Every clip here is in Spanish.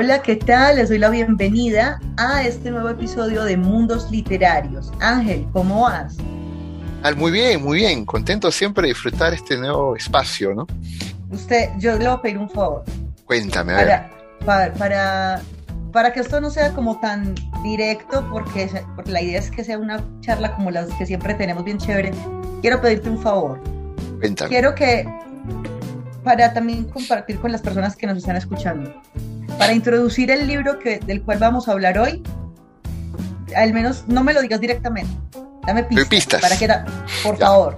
Hola, ¿qué tal? Les doy la bienvenida a este nuevo episodio de Mundos Literarios. Ángel, ¿cómo vas? muy bien, muy bien. Contento siempre de disfrutar este nuevo espacio, ¿no? Usted, yo le voy a pedir un favor. Cuéntame, a ver. Para, para, para que esto no sea como tan directo, porque, porque la idea es que sea una charla como las que siempre tenemos bien chévere, quiero pedirte un favor. Cuéntame. Quiero que, para también compartir con las personas que nos están escuchando, para introducir el libro que, del cual vamos a hablar hoy, al menos no me lo digas directamente, dame pistas. Para que por favor.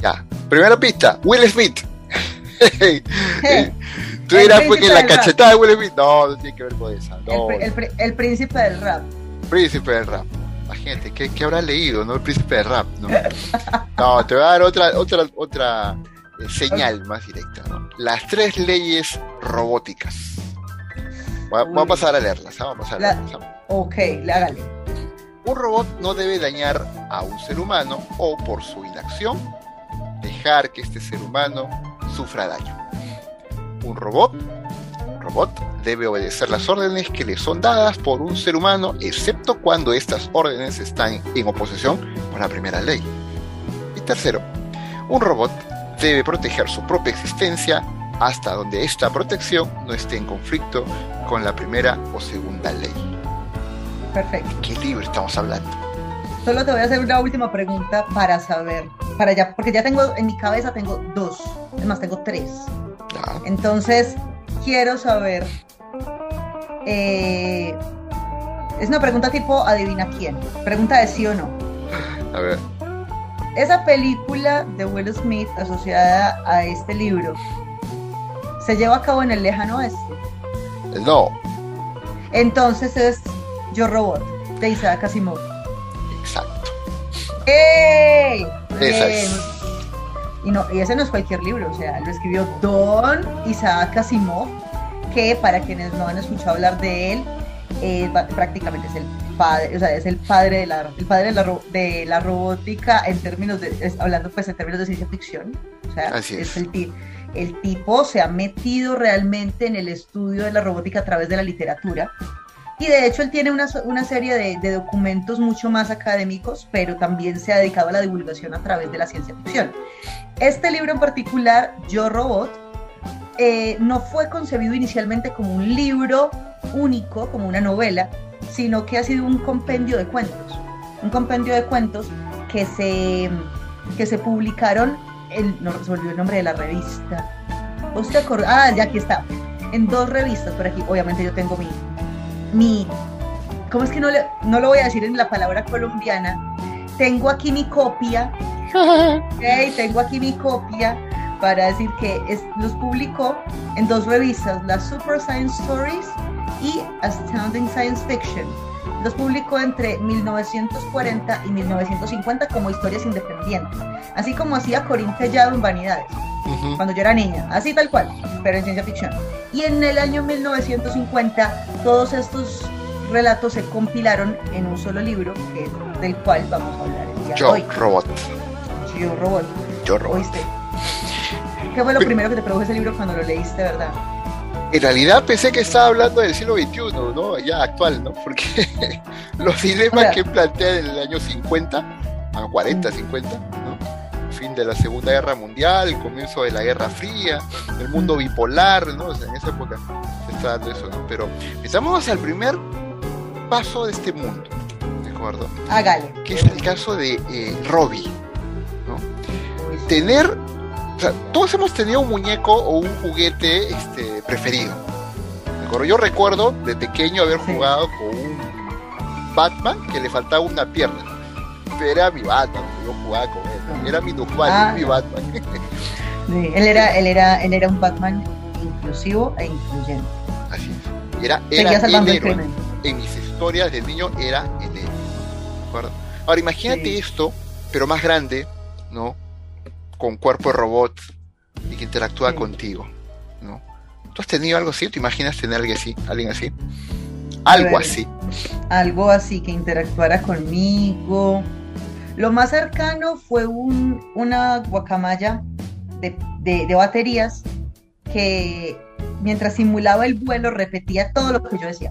Ya. Primera pista, Will Smith. Tú dirás porque la cachetada de Will Smith. No, no tiene que ver con esa. El, príncipe del rap. Príncipe del rap. La gente, ¿qué, ¿qué, habrá leído? ¿No? El príncipe del rap, ¿no? No, te voy a dar otra, otra, otra eh, señal más directa, ¿no? Las tres leyes robóticas. Vamos a pasar a leerlas, ¿ah? vamos a pasar a leerlas. Ok, hágale. Un robot no debe dañar a un ser humano o por su inacción dejar que este ser humano sufra daño. Un robot, un robot debe obedecer las órdenes que le son dadas por un ser humano, excepto cuando estas órdenes están en oposición con la primera ley. Y tercero, un robot debe proteger su propia existencia hasta donde esta protección no esté en conflicto con la primera o segunda ley. Perfecto. ¿Qué libro estamos hablando? Solo te voy a hacer una última pregunta para saber, para ya, porque ya tengo en mi cabeza tengo dos, es más tengo tres. Entonces quiero saber, eh, es una pregunta tipo adivina quién, pregunta de sí o no. A ver. Esa película de Will Smith asociada a este libro se lleva a cabo en el lejano oeste. No. Entonces es Yo Robot, de Isaac Asimov. Exacto. ¡Ey! Y, no, y ese no es cualquier libro, o sea, lo escribió Don Isaac Asimov, que para quienes no han escuchado hablar de él, eh, prácticamente es el padre, o sea, es el padre de la, el padre de la, de la robótica en términos de, hablando pues en términos de ciencia ficción, o sea, es, el, el tipo se ha metido realmente en el estudio de la robótica a través de la literatura y de hecho él tiene una, una serie de, documentos mucho más académicos, pero también se ha dedicado a la divulgación a través de la ciencia ficción. Este libro en particular, Yo Robot, eh, no fue concebido inicialmente como un libro único, como una novela, sino que ha sido un compendio de cuentos. Un compendio de cuentos que se, que se publicaron, el, no se olvidó el nombre de la revista. ¿Usted Ah, ya aquí está. En dos revistas por aquí. Obviamente yo tengo mi, mi, ¿cómo es que no, le, no lo voy a decir en la palabra colombiana? Tengo aquí mi copia, okay, tengo aquí mi copia para decir que es, los publicó en dos revistas, la Super Science Stories y Astounding Science Fiction. Los publicó entre 1940 y 1950 como historias independientes, así como hacía Corín Tellado en Vanidades, cuando yo era niña, así tal cual, pero en ciencia ficción. Y en el año 1950 todos estos relatos se compilaron en un solo libro, que del cual vamos a hablar el día Yo, hoy. Robot. Yo Robot. Yo Robot. ¿Oíste? ¿Qué fue lo primero que te produjo ese libro cuando lo leíste, verdad? En realidad pensé que estaba hablando del siglo XXI, ¿no? Ya actual, ¿no? Porque los dilemas que plantea en el año 50, a 40, 50, ¿no? fin de la Segunda Guerra Mundial, el comienzo de la Guerra Fría, el mundo bipolar, ¿no? O sea, en esa época se está dando eso, ¿no? Pero empezamos al primer paso de este mundo, ¿de acuerdo? Hágale. Que es el caso de eh, Robbie, ¿no? Tener, o sea, todos hemos tenido un muñeco o un juguete este, preferido. Yo recuerdo de pequeño haber jugado con un Batman que le faltaba una pierna. Pero era mi Batman, yo jugaba con era mi ah, mi Batman. él era, él era, él era un Batman inclusivo e incluyente. Así es. Era, era el héroe. En mis historias de niño era el héroe. Ahora imagínate esto, pero más grande, ¿no? Con cuerpo de robot y que interactúa contigo, ¿no? ¿Tú has tenido algo así? ¿Te imaginas tener alguien así? ¿Alguien así? Algo así. Algo así que interactuara conmigo lo más cercano fue una guacamaya de, baterías que mientras simulaba el vuelo, repetía todo lo que yo decía.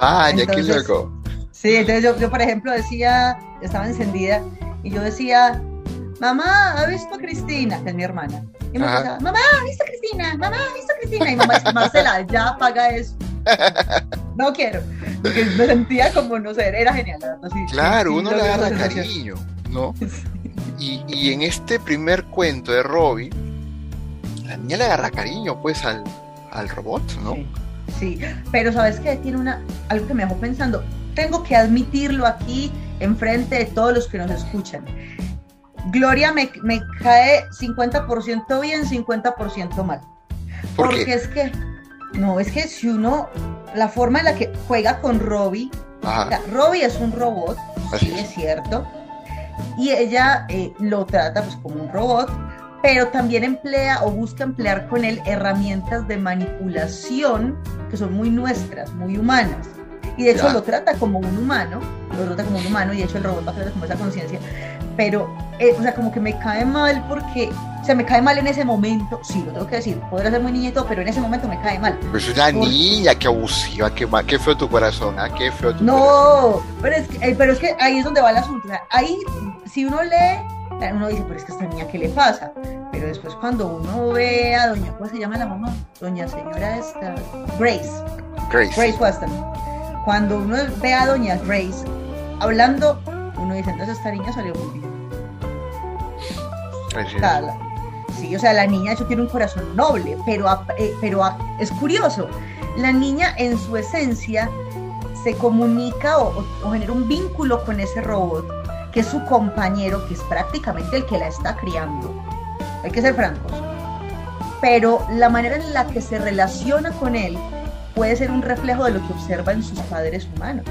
Ah, ya qué loco. Sí, entonces yo, yo, por ejemplo, decía, estaba encendida, y yo decía, mamá, ¿ha visto a Cristina? Que es mi hermana. Y me decía, mamá, ¿ha visto a Cristina? Mamá, ¿ha visto a Cristina? Y mamá decía, Marcela, ya apaga eso. no quiero. Porque me sentía como, no sé, era genial. claro, uno le agarra cariño, ¿no? Y, y, en este primer cuento de Robbie, la niña le agarra cariño, pues, al, al robot, ¿no? Sí, pero ¿sabes qué? Tiene una, algo que me dejó pensando. Tengo que admitirlo aquí, enfrente de todos los que nos escuchan. Gloria me, me cae 50% bien, 50% mal. Porque es que, no, es que si uno, la forma en la que juega con Robbie, Robbie es un robot, sí, es cierto, y ella eh, lo trata pues como un robot, pero también emplea o busca emplear con él herramientas de manipulación que son muy nuestras, muy humanas. Y de hecho lo trata como un humano, lo trata como un humano y de hecho el robot va a tener como esa conciencia. Pero, eh, o sea, como que me cae mal porque, o sea, me cae mal en ese momento, sí, lo tengo que decir, podrá ser muy niñito, pero en ese momento me cae mal. Pero es una niña, qué abusiva, qué, qué feo tu corazón, ¿ah? Qué feo tu no, corazón. Pero es, que, eh, pero es que ahí es donde va el asunto. O sea, ahí, si uno lee uno dice, pero es que esta niña, ¿qué le pasa? Pero después cuando uno ve a doña, ¿cómo se llama la mamá? Doña señora esta, Grace. Grace. Grace Weston. Cuando uno ve a doña Grace hablando, uno dice, entonces esta niña salió muy bien. Sí, o sea, la niña de tiene un corazón noble, pero, eh, pero es curioso, la niña en su esencia se comunica o, o genera un vínculo con ese robot que es su compañero, que es prácticamente el que la está criando. Hay que ser francos. Pero la manera en la que se relaciona con él puede ser un reflejo de lo que observa en sus padres humanos.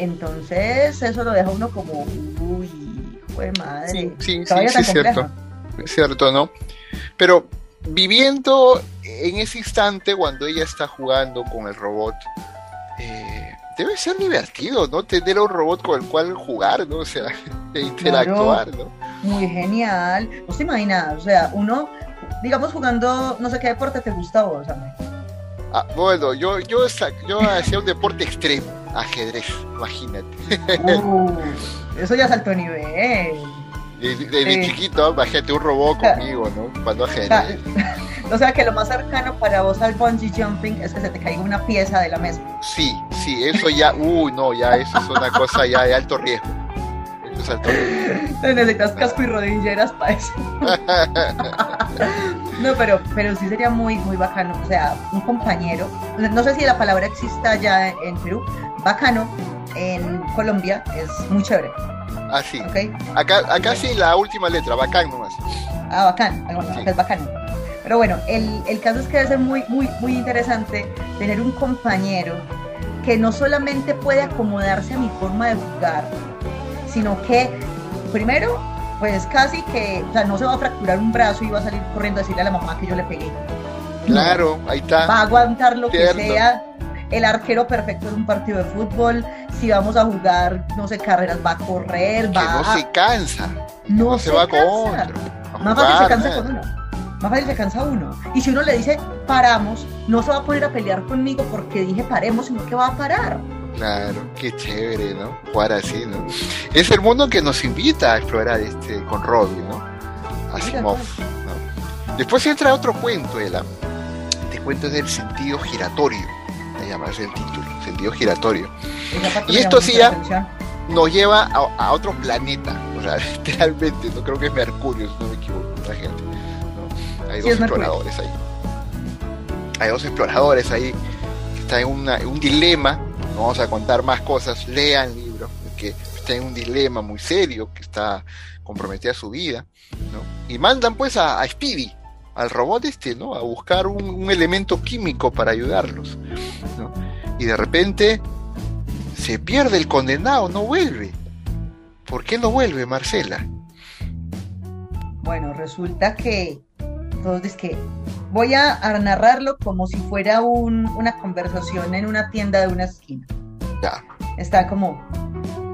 Entonces, eso lo deja uno como, uy, fue madre. Sí, sí, sí, es cierto. Cierto, ¿no? Pero viviendo en ese instante cuando ella está jugando con el robot, eh, debe ser divertido, ¿no? Tener un robot con el cual jugar, ¿no? O sea, e interactuar, ¿no? Muy genial. No se imagina, o sea, uno, digamos, jugando, no sé qué deporte te gusta a vos, Ah, bueno, yo, yo, yo hacía un deporte extremo, ajedrez, imagínate. Uh, eso ya es alto nivel. Desde, chiquito, imagínate un robot conmigo, ¿no? Cuando ajedrez. O sea que lo más cercano para vos al bungee jumping es que se te caiga una pieza de la mesa. Sí, sí, eso ya, uy, no, ya eso es una cosa ya de alto riesgo. Riesgo. necesitas casco y rodilleras para eso. no, pero, pero sí sería muy, muy bacano. O sea, un compañero, no sé si la palabra exista ya en Perú, bacano en Colombia es muy chévere. Ah, sí. Acá, acá sí la última letra, bacán nomás. Ah, bacán, es bacano. Pero bueno, el, el caso es que debe ser muy, muy, muy interesante tener un compañero que no solamente puede acomodarse a mi forma de jugar, sino que primero, pues casi que, o sea, no se va a fracturar un brazo y va a salir corriendo a decirle a la mamá que yo le pegué. Claro, ahí está. Va a aguantar lo que sea. El arquero perfecto en un partido de fútbol. Si vamos a jugar, no sé, carreras, va a correr, va no se cansa. No, se, va con otro. Más fácil se cansa con uno más fácil se cansa uno. Y si uno le dice paramos, no se va a poner a pelear conmigo porque dije paremos, sino que va a parar. Claro, qué chévere, ¿no? Jugar así, ¿no? Es el mundo que nos invita a explorar este con Robbie, ¿no? Asimov, ¿no? Después entra otro cuento, Ela. Este cuento es del sentido giratorio, se llama ese el título, sentido giratorio. Y esto sí ya nos lleva a, a, otro planeta, o sea, literalmente, no creo que es Mercurio, si no me equivoco, la gente. Hay dos exploradores ahí. Hay dos exploradores ahí que están en, un dilema. No vamos a contar más cosas. Lean el libro, que está en un dilema muy serio, que está comprometida su vida. Y mandan pues a, Speedy, al robot este, ¿no? A buscar un, elemento químico para ayudarlos. Y de repente se pierde el condenado, no vuelve. ¿Por qué no vuelve, Marcela? Bueno, resulta que entonces, que voy a, narrarlo como si fuera una conversación en una tienda de una esquina. Ya. Está como,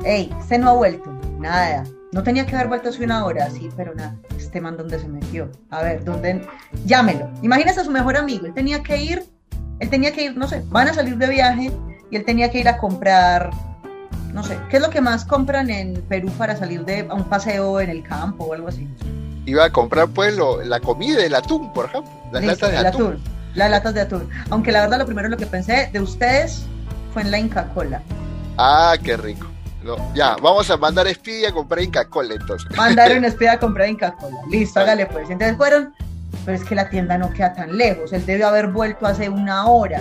hey, este no ha vuelto, nada. No tenía que haber vuelto hace una hora, sí, pero nada. Este man dónde se metió? A ver, ¿dónde? Llámelo. Imagínese a su mejor amigo. Él tenía que ir, él tenía que ir, no sé, van a salir de viaje y él tenía que ir a comprar, no sé, ¿qué es lo que más compran en Perú para salir de a un paseo en el campo o algo así? Iba a comprar pues la comida, el atún, por ejemplo, las latas de atún. Las latas de atún. Aunque la verdad lo primero lo que pensé de ustedes fue en la Inca Cola. Ah, qué rico. ya, vamos a mandar a a comprar Inca Cola entonces. Mandaron espía a comprar Inca Cola. Listo, hágale pues. Entonces fueron, pero es que la tienda no queda tan lejos. Él debe haber vuelto hace una hora.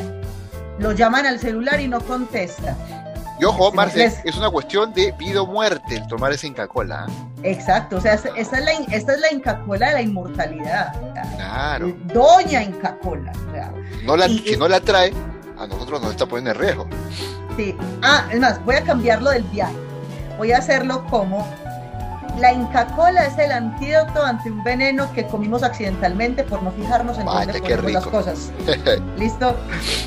Lo llaman al celular y no contesta. Y ojo, Marce, es una cuestión de vida o muerte el tomar esa Inca Cola. ¿eh? Exacto, o sea, esta es la, esta es la Inca Cola de la inmortalidad. Claro. Doña Inca Cola. no la, si no la trae, a nosotros nos está poniendo en riesgo. Sí. Ah, es más, voy a cambiarlo del viaje. Voy a hacerlo como la Inca Cola es el antídoto ante un veneno que comimos accidentalmente por no fijarnos en dónde ponemos las cosas. ¿Listo?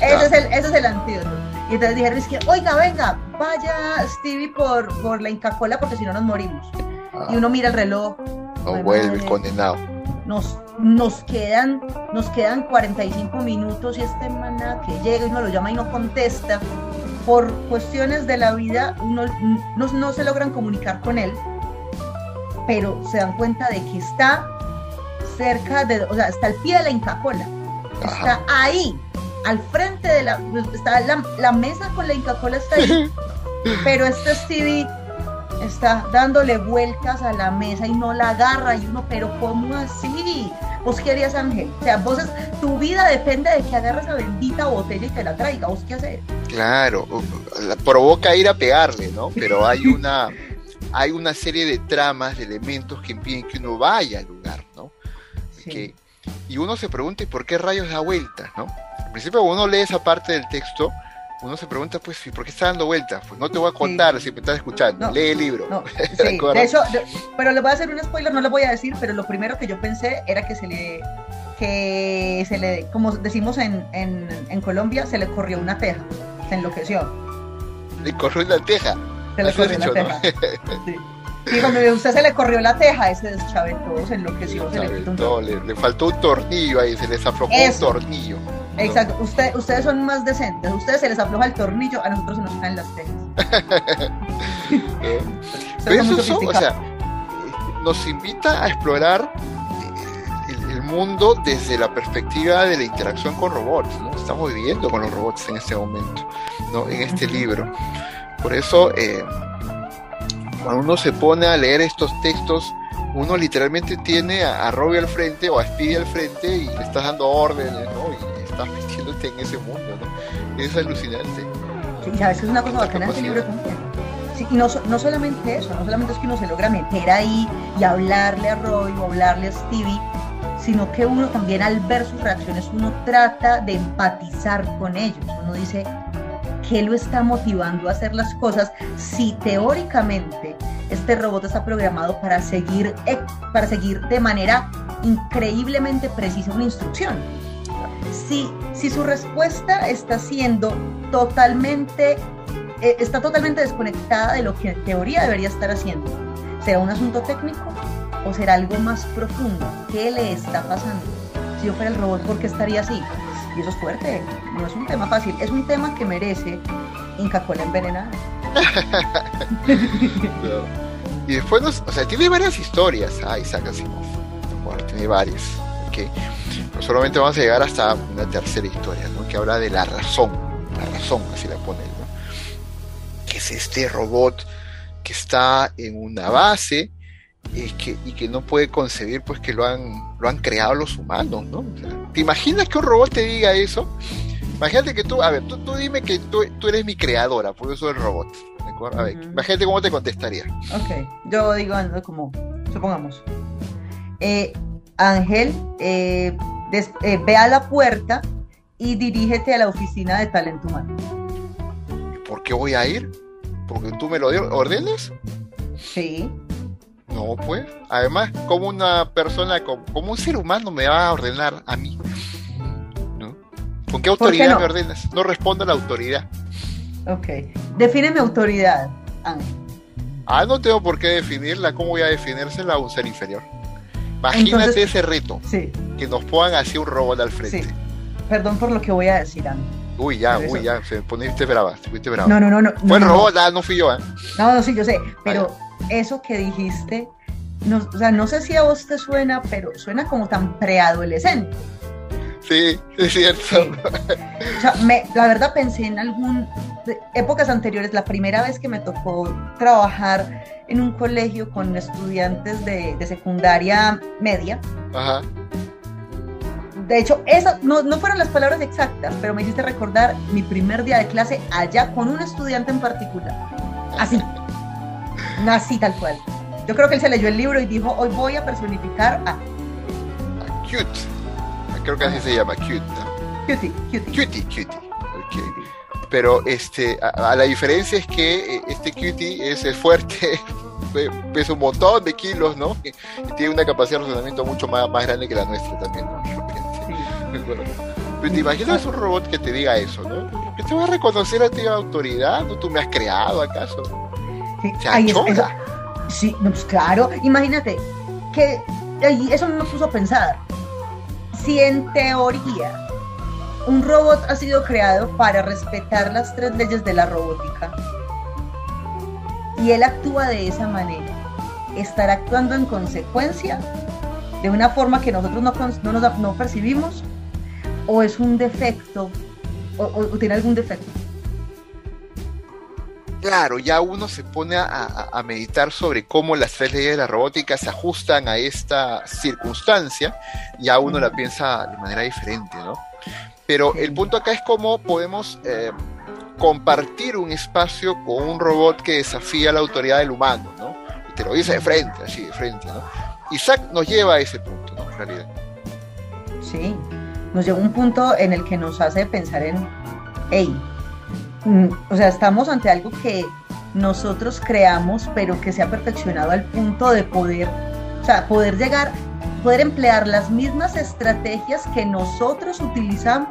Ese, es el, ese es el antídoto. Y entonces dijeron, es que, oiga, venga, vaya Stevie por, por la Inca Cola porque si no nos morimos. Y uno mira el reloj. No vuelve condenado. Nos, nos, quedan, nos quedan 45 minutos y este maná que llega y uno lo llama y no contesta. Por cuestiones de la vida, uno no, no se logran comunicar con él pero se dan cuenta de que está cerca de, o sea, está al pie de la Inca Cola. Está ahí, al frente de la, está la, mesa con la Inca Cola está ahí, pero este Stevie está dándole vueltas a la mesa y no la agarra y uno, pero ¿cómo así? ¿Vos qué harías, Ángel? O sea, vos tu vida depende de que agarres la bendita botella y te la traiga. ¿Vos qué haces? Claro, provoca ir a pegarle, ¿no? Pero hay una hay una serie de tramas, de elementos que impiden que uno vaya al lugar, ¿no? Y uno se pregunta, ¿por qué rayos da vueltas, no? Al principio cuando uno lee esa parte del texto, uno se pregunta, pues, ¿por qué está dando vueltas? Pues no te voy a contar si me estás escuchando, lee el libro. No, sí, de hecho, pero le voy a hacer un spoiler, no le voy a decir, pero lo primero que yo pensé era que se le, que se le, como decimos en, en, en Colombia, se le corrió una teja, se enloqueció. Le corrió una teja. Se le corrió la teja. Sí. Cuando usted se le corrió la teja, ese deschaventó, se enloqueció, se, le quitó le, faltó un tornillo ahí, se les aflojó un tornillo. Exacto, Usted, ustedes son más decentes, a ustedes se les afloja el tornillo, a nosotros se nos caen las tejas. Pero eso, o sea, nos invita a explorar eh, el, mundo desde la perspectiva de la interacción con robots, ¿no? Estamos viviendo con los robots en este momento, ¿no? En este libro. Por eso, eh, cuando uno se pone a leer estos textos, uno literalmente tiene a, Robbie al frente o a Speedy al frente y le estás dando órdenes, ¿no? Y estás metiéndote en ese mundo, ¿no? Es alucinante. Sí, sabes que es una cosa bacana este libro también. Sí, y no, no solamente eso, no solamente es que uno se logra meter ahí y hablarle a Robbie o hablarle a Stevie, sino que uno también al ver sus reacciones, uno trata de empatizar con ellos. Uno dice, qué lo está motivando a hacer las cosas si teóricamente este robot está programado para seguir, eh, para seguir de manera increíblemente precisa una instrucción. Si, si su respuesta está siendo totalmente, eh, está totalmente desconectada de lo que en teoría debería estar haciendo, ¿será un asunto técnico o será algo más profundo? ¿Qué le está pasando? Si yo fuera el robot, ¿por qué estaría así? Y eso es fuerte, no es un tema fácil, es un tema que merece Inca Cola envenenada. Y después, nos, o sea, tiene varias historias, ah, Isaac. Bueno, tiene varias. ¿okay? Pero solamente vamos a llegar hasta una tercera historia, ¿no? Que habla de la razón, la razón, así la pone, ¿no? Que es este robot que está en una base y que, y que no puede concebir pues que lo han, lo han creado los humanos, ¿no? ¿Te imaginas que un robot te diga eso? Imagínate que tú, a ver, tú, tú dime que tú, tú, eres mi creadora, por eso el robot. A ver, imagínate cómo te contestaría. Ok, yo digo como, supongamos, eh, Ángel, eh, eh, ve a la puerta y dirígete a la oficina de talento humano. ¿Por qué voy a ir? ¿Porque tú me lo ordenes? Sí. No, pues. Además, como una persona, como, un ser humano me va a ordenar a mí. ¿No? ¿Con qué autoridad me ordenas? No respondo a la autoridad. Ok. Define mi autoridad, Ah, no tengo por qué definirla. ¿Cómo voy a definírsela a un ser inferior? Imagínate ese reto. Sí. Que nos pongan así un robot al frente. Sí. Perdón por lo que voy a decir, Ana. Uy, ya, uy, ya, se poniste brava, se fuiste brava. No, no, no, no. Fue el robot, ah, no fui yo, ¿eh? No, no, sí, yo sé, pero eso que dijiste, no, o sea, no sé si a vos te suena, pero suena como tan preadolescente. Sí, es cierto. O sea, la verdad pensé en algún épocas anteriores, la primera vez que me tocó trabajar en un colegio con estudiantes de, de secundaria media. Ajá de hecho, esas no, no, fueron las palabras exactas, pero me hiciste recordar mi primer día de clase allá con un estudiante en particular. Así, así tal cual. Yo creo que él se leyó el libro y dijo, hoy voy a personificar a... a cute. Creo que así se llama, cute. Cutie, cutie. Cutie, cutie. Pero este, a, la diferencia es que eh, este cutie es fuerte, pesa un montón de kilos, ¿no? Y, tiene una capacidad de razonamiento mucho más, más grande que la nuestra también, ¿no? Pero te imaginas un robot que te diga eso, ¿no? Que te va a reconocer a ti autoridad, ¿no? ¿Tú me has creado acaso? Sí, sí pues claro. Imagínate que eso me puso a pensar. Si en teoría un robot ha sido creado para respetar las tres leyes de la robótica y él actúa de esa manera, ¿estará actuando en consecuencia de una forma que nosotros no, no, nos, no percibimos o es un defecto o, tiene algún defecto. Claro, ya uno se pone a, meditar sobre cómo las tres leyes de la robótica se ajustan a esta circunstancia, ya uno la piensa de manera diferente, ¿no? Pero el punto acá es cómo podemos eh, compartir un espacio con un robot que desafía la autoridad del humano, ¿no? Y te lo dice de frente, así de frente, ¿no? Isaac nos lleva a ese punto, ¿no? En realidad. Sí, nos llega un punto en el que nos hace pensar en, hey, o sea, estamos ante algo que nosotros creamos, pero que se ha perfeccionado al punto de poder, o sea, poder llegar, poder emplear las mismas estrategias que nosotros utilizamos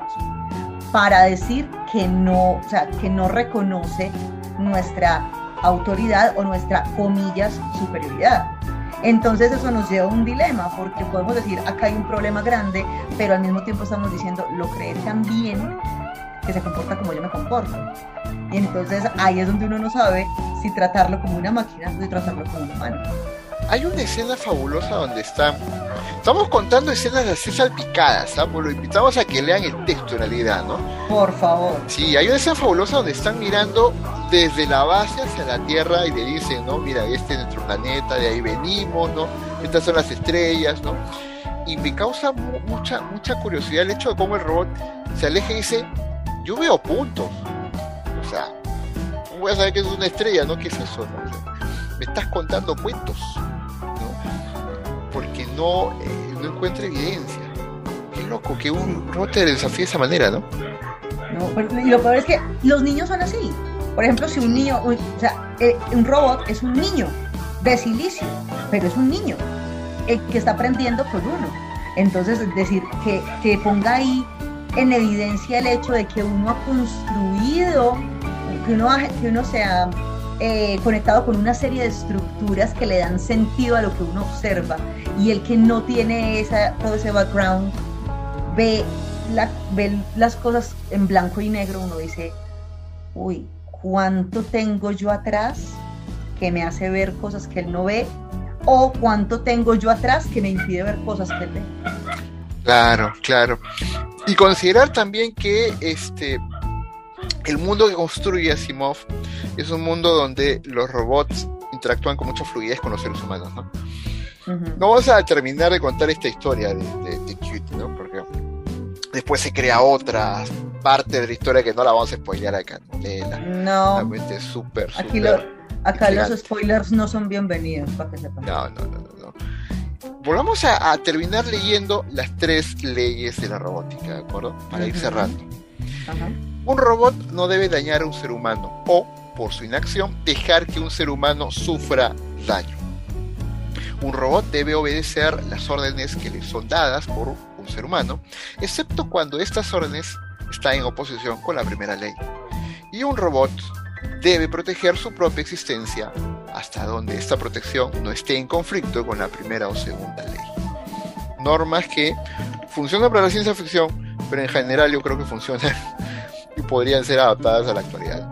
para decir que no, o sea, que no reconoce nuestra autoridad o nuestra comillas superioridad. Entonces eso nos lleva a un dilema, porque podemos decir, acá hay un problema grande, pero al mismo tiempo estamos diciendo, lo creé tan bien que se comporta como yo me comporto. Y entonces ahí es donde uno no sabe si tratarlo como una máquina o si tratarlo como un humano. Hay una escena fabulosa donde están. Estamos contando escenas así salpicadas, ¿sabes? Pues lo invitamos a que lean el texto en realidad, ¿no? Por favor. Sí, hay una escena fabulosa donde están mirando desde la base hacia la Tierra y le dicen, ¿no? Mira, este es nuestro planeta, de ahí venimos, ¿no? Estas son las estrellas, ¿no? Y me causa mucha, mucha curiosidad el hecho de cómo el robot se aleja y dice, yo veo puntos. O sea, ¿cómo voy a saber que es una estrella, no? ¿Qué es eso? me estás contando cuentos porque no, eh, no encuentra evidencia. Qué loco que un te desafíe de esa manera, ¿no? No, y lo peor es que los niños son así. Por ejemplo, si un niño, o sea, eh, un robot es un niño de silicio, pero es un niño el que está aprendiendo con uno. Entonces, es decir, que, que ponga ahí en evidencia el hecho de que uno ha construido, que uno, que uno se ha eh, conectado con una serie de estructuras que le dan sentido a lo que uno observa y el que no tiene esa, todo ese background ve, la, ve las cosas en blanco y negro, uno dice, uy, ¿cuánto tengo yo atrás que me hace ver cosas que él no ve? ¿O cuánto tengo yo atrás que me impide ver cosas que él ve? Claro, claro. Y considerar también que este el mundo que construye Asimov es un mundo donde los robots interactúan con mucha fluidez con los seres humanos, ¿no? No vamos a terminar de contar esta historia de, de, ¿no? Porque después se crea otra parte de la historia que no la vamos a spoilear acá. no. Realmente súper, Aquí acá los spoilers no son bienvenidos, para que sepan. No, no, no, no. Volvamos a, a, terminar leyendo las tres leyes de la robótica, ¿de acuerdo? Para ir cerrando. Ajá. Un robot no debe dañar a un ser humano o, por su inacción, dejar que un ser humano sufra daño. Un robot debe obedecer las órdenes que le son dadas por un ser humano, excepto cuando estas órdenes están en oposición con la primera ley. Y un robot debe proteger su propia existencia hasta donde esta protección no esté en conflicto con la primera o segunda ley. normas que funcionan para la ciencia ficción, pero en general yo creo que funcionan y podrían ser adaptadas a la actualidad.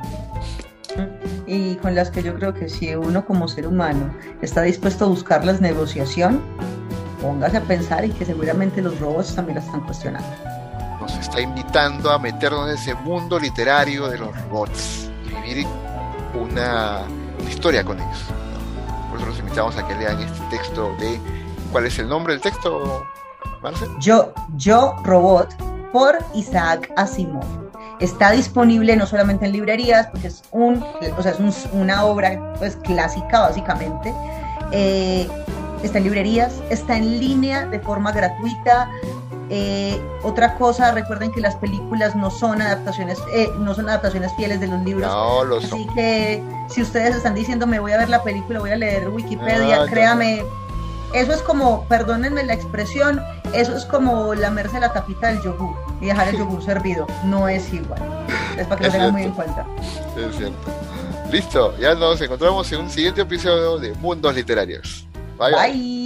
Y con las que yo creo que si uno como ser humano está dispuesto a buscarlas negociación, póngase a pensar en que seguramente los robots también la están cuestionando. Nos está invitando a meternos en ese mundo literario de los robots y vivir una, historia con ellos. Por eso los invitamos a que lean este texto de... ¿Cuál es el nombre del texto, Marcel? Yo, yo Robot por Isaac Asimov. Está disponible no solamente en librerías, porque es, un, o sea, es un, una obra pues, clásica básicamente. Eh, está en librerías, está en línea de forma gratuita. Eh, otra cosa, recuerden que las películas no son adaptaciones, eh, no son adaptaciones fieles de los libros. No, lo Así son. que si ustedes están diciendo me voy a ver la película, voy a leer Wikipedia, no, créame, eso es como, perdónenme la expresión, eso es como lamerse la tapita del yogur y dejar el yogur servido. No es igual. Es para que lo Es tengan muy en cuenta. Es cierto. Listo, ya nos encontramos en un siguiente episodio de Mundos Literarios. bye. bye. Bye.